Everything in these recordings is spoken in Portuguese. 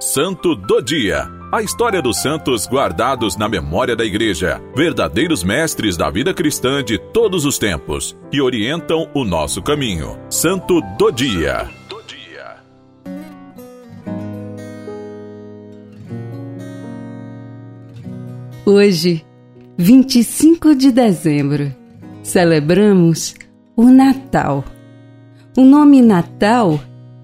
Santo do Dia. A história dos santos guardados na memória da Igreja, verdadeiros mestres da vida cristã de todos os tempos, que orientam o nosso caminho. Santo do Dia. Hoje, 25 de dezembro, celebramos o Natal. O nome Natal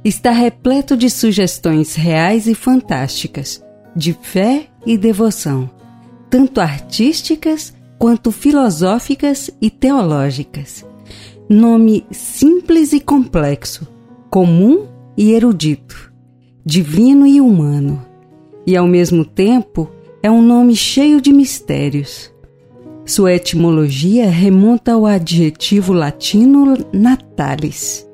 está repleto de sugestões reais e fantásticas, de fé e devoção, tanto artísticas quanto filosóficas e teológicas. Nome simples e complexo, comum e erudito, divino e humano, e ao mesmo tempo é um nome cheio de mistérios. Sua etimologia remonta ao adjetivo latino natalis,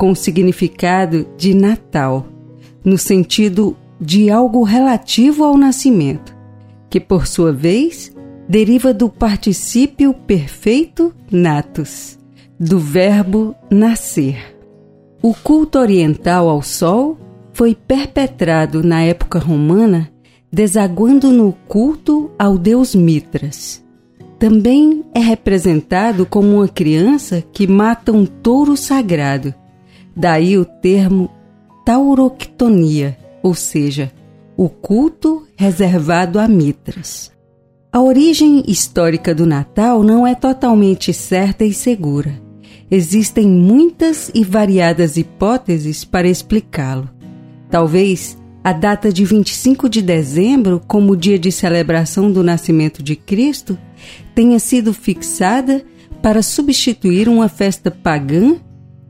com o significado de Natal, no sentido de algo relativo ao nascimento, que por sua vez deriva do particípio perfeito natus, do verbo nascer. O culto oriental ao sol foi perpetrado na época romana desaguando no culto ao deus Mitras. Também é representado como uma criança que mata um touro sagrado. Daí o termo tauroctonia, ou seja, o culto reservado a Mitras. A origem histórica do Natal não é totalmente certa e segura. Existem muitas e variadas hipóteses para explicá-lo. Talvez a data de 25 de dezembro, como dia de celebração do nascimento de Cristo, tenha sido fixada para substituir uma festa pagã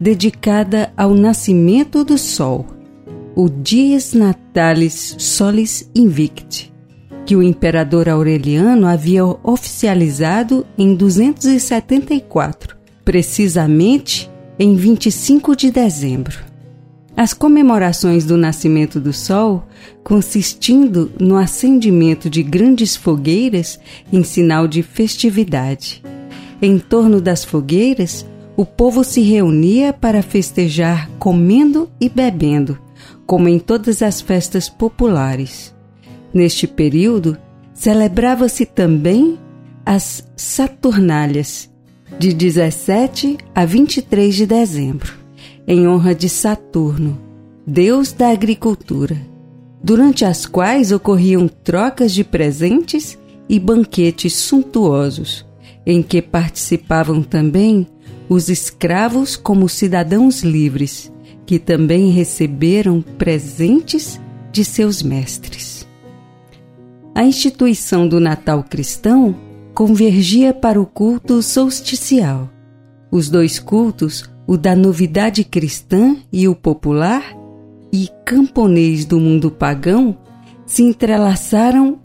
dedicada ao nascimento do Sol, o Dies Natalis Solis Invicti, que o imperador Aureliano havia oficializado em 274, precisamente em 25 de dezembro. As comemorações do nascimento do sol, consistindo no acendimento de grandes fogueiras em sinal de festividade. Em torno das fogueiras, o povo se reunia para festejar comendo e bebendo, como em todas as festas populares. Neste período, celebrava-se também as Saturnalhas, de 17 a 23 de dezembro em honra de Saturno, deus da agricultura, durante as quais ocorriam trocas de presentes e banquetes suntuosos, em que participavam também os escravos como cidadãos livres, que também receberam presentes de seus mestres. A instituição do Natal cristão convergia para o culto solsticial. Os dois cultos o da novidade cristã e o popular e camponês do mundo pagão se entrelaçaram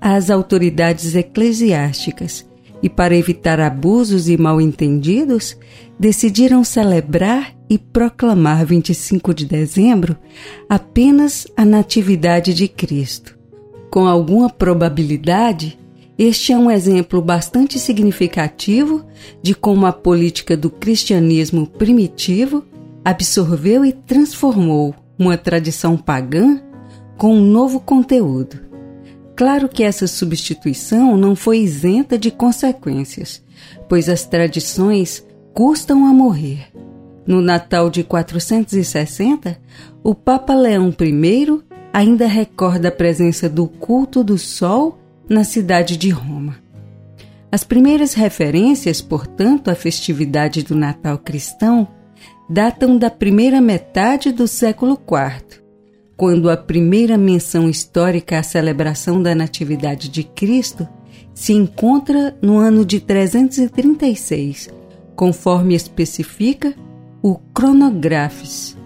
às autoridades eclesiásticas e, para evitar abusos e mal-entendidos, decidiram celebrar e proclamar 25 de dezembro apenas a Natividade de Cristo. Com alguma probabilidade, este é um exemplo bastante significativo de como a política do cristianismo primitivo absorveu e transformou uma tradição pagã com um novo conteúdo. Claro que essa substituição não foi isenta de consequências, pois as tradições custam a morrer. No Natal de 460, o Papa Leão I ainda recorda a presença do culto do Sol na cidade de Roma. As primeiras referências, portanto, à festividade do Natal cristão datam da primeira metade do século IV, quando a primeira menção histórica à celebração da Natividade de Cristo se encontra no ano de 336, conforme especifica o Cronografes,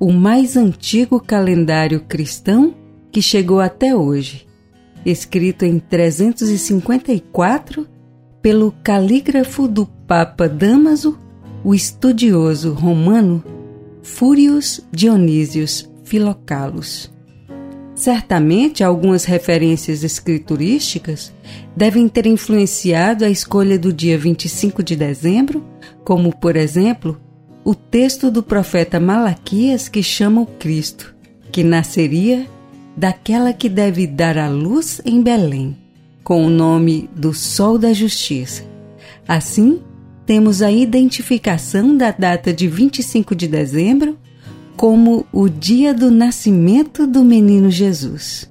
o mais antigo calendário cristão que chegou até hoje escrito em 354 pelo calígrafo do Papa Damaso, o estudioso romano Furius Dionísios Filocalos. Certamente, algumas referências escriturísticas devem ter influenciado a escolha do dia 25 de dezembro, como, por exemplo, o texto do profeta Malaquias que chama o Cristo, que nasceria daquela que deve dar a luz em Belém, com o nome do Sol da Justiça. Assim, temos a identificação da data de 25 de dezembro como o dia do nascimento do menino Jesus.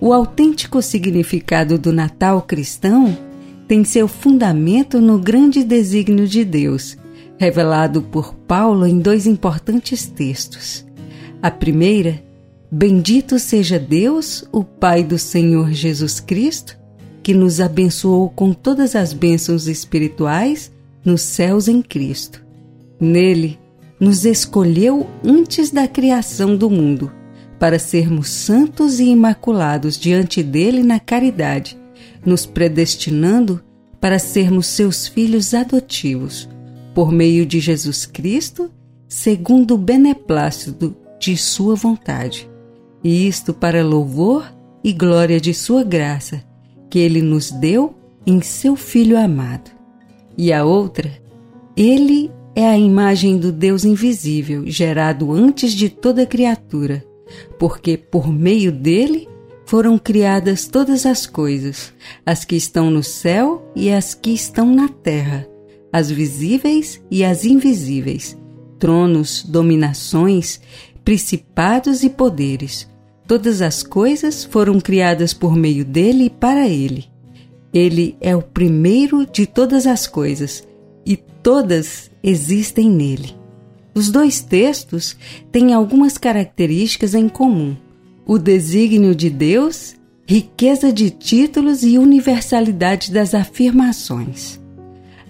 O autêntico significado do Natal cristão tem seu fundamento no grande desígnio de Deus, revelado por Paulo em dois importantes textos. A primeira Bendito seja Deus, o Pai do Senhor Jesus Cristo, que nos abençoou com todas as bênçãos espirituais nos céus em Cristo. Nele, nos escolheu antes da criação do mundo, para sermos santos e imaculados diante dele na caridade, nos predestinando para sermos seus filhos adotivos, por meio de Jesus Cristo, segundo o beneplácito de Sua vontade e isto para louvor e glória de Sua graça, que Ele nos deu em Seu Filho amado. E a outra, Ele é a imagem do Deus invisível, gerado antes de toda criatura, porque por meio dele foram criadas todas as coisas, as que estão no céu e as que estão na terra, as visíveis e as invisíveis, tronos, dominações, principados e poderes Todas as coisas foram criadas por meio dele e para ele. Ele é o primeiro de todas as coisas e todas existem nele. Os dois textos têm algumas características em comum: o desígnio de Deus, riqueza de títulos e universalidade das afirmações.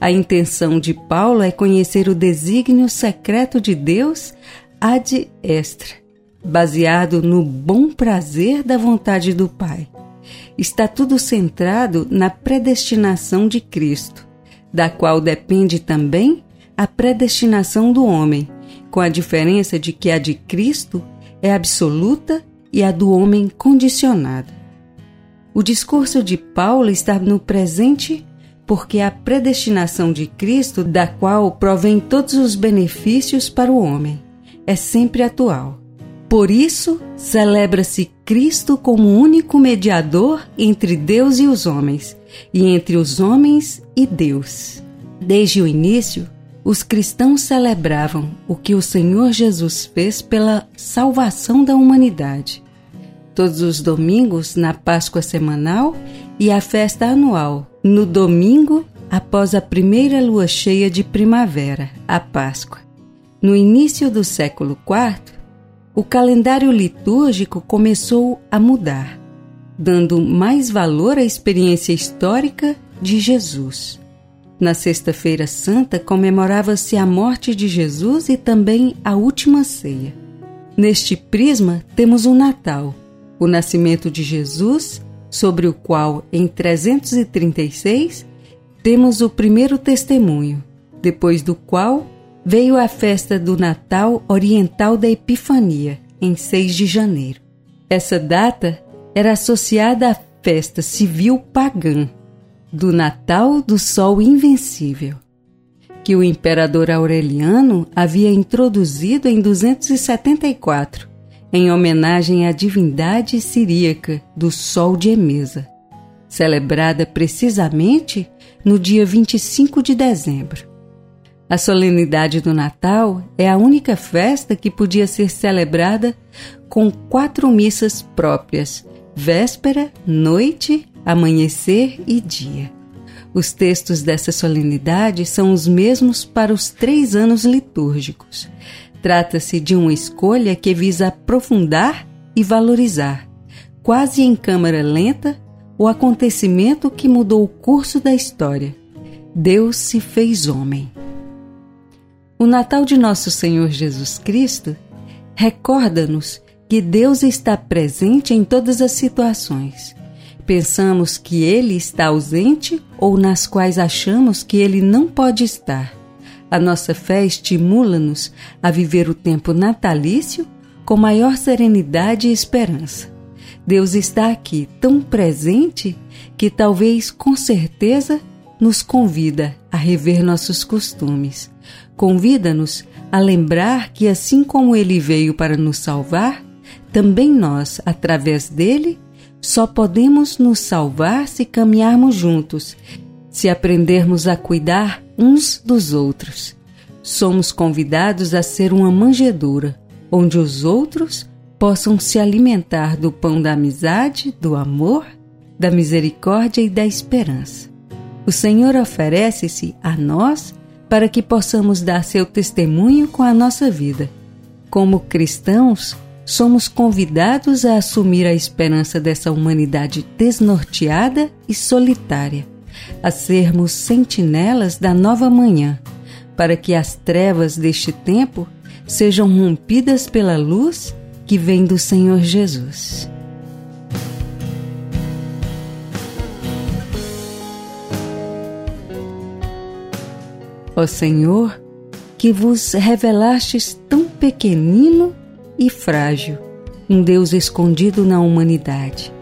A intenção de Paulo é conhecer o desígnio secreto de Deus ad extra baseado no bom prazer da vontade do Pai. Está tudo centrado na predestinação de Cristo, da qual depende também a predestinação do homem, com a diferença de que a de Cristo é absoluta e a do homem condicionada. O discurso de Paulo está no presente porque a predestinação de Cristo, da qual provém todos os benefícios para o homem, é sempre atual. Por isso, celebra-se Cristo como único mediador entre Deus e os homens, e entre os homens e Deus. Desde o início, os cristãos celebravam o que o Senhor Jesus fez pela salvação da humanidade. Todos os domingos, na Páscoa semanal e a festa anual, no domingo após a primeira lua cheia de primavera, a Páscoa. No início do século IV, o calendário litúrgico começou a mudar, dando mais valor à experiência histórica de Jesus. Na Sexta-feira Santa comemorava-se a morte de Jesus e também a última ceia. Neste prisma temos o Natal, o nascimento de Jesus, sobre o qual, em 336, temos o primeiro testemunho, depois do qual veio a festa do Natal Oriental da Epifania, em 6 de janeiro. Essa data era associada à festa civil pagã do Natal do Sol Invencível, que o imperador Aureliano havia introduzido em 274, em homenagem à divindade siríaca do Sol de Emesa, celebrada precisamente no dia 25 de dezembro. A solenidade do Natal é a única festa que podia ser celebrada com quatro missas próprias: véspera, noite, amanhecer e dia. Os textos dessa solenidade são os mesmos para os três anos litúrgicos. Trata-se de uma escolha que visa aprofundar e valorizar, quase em câmara lenta, o acontecimento que mudou o curso da história. Deus se fez homem. O Natal de Nosso Senhor Jesus Cristo recorda-nos que Deus está presente em todas as situações. Pensamos que Ele está ausente ou nas quais achamos que Ele não pode estar. A nossa fé estimula-nos a viver o tempo natalício com maior serenidade e esperança. Deus está aqui tão presente que talvez com certeza nos convida a rever nossos costumes Convida-nos a lembrar que, assim como ele veio para nos salvar, também nós, através dele, só podemos nos salvar se caminharmos juntos, se aprendermos a cuidar uns dos outros. Somos convidados a ser uma manjedoura, onde os outros possam se alimentar do pão da amizade, do amor, da misericórdia e da esperança. O Senhor oferece-se a nós para que possamos dar seu testemunho com a nossa vida. Como cristãos, somos convidados a assumir a esperança dessa humanidade desnorteada e solitária, a sermos sentinelas da nova manhã, para que as trevas deste tempo sejam rompidas pela luz que vem do Senhor Jesus. Ó Senhor, que vos revelastes tão pequenino e frágil, um Deus escondido na humanidade,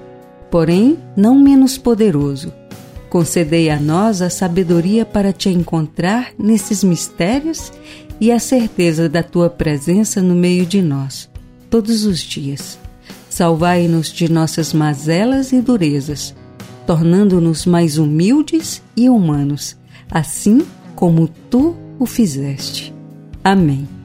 porém não menos poderoso. Concedei a nós a sabedoria para te encontrar nesses mistérios e a certeza da tua presença no meio de nós, todos os dias. Salvai-nos de nossas mazelas e durezas, tornando-nos mais humildes e humanos, assim como tu o fizeste. Amém.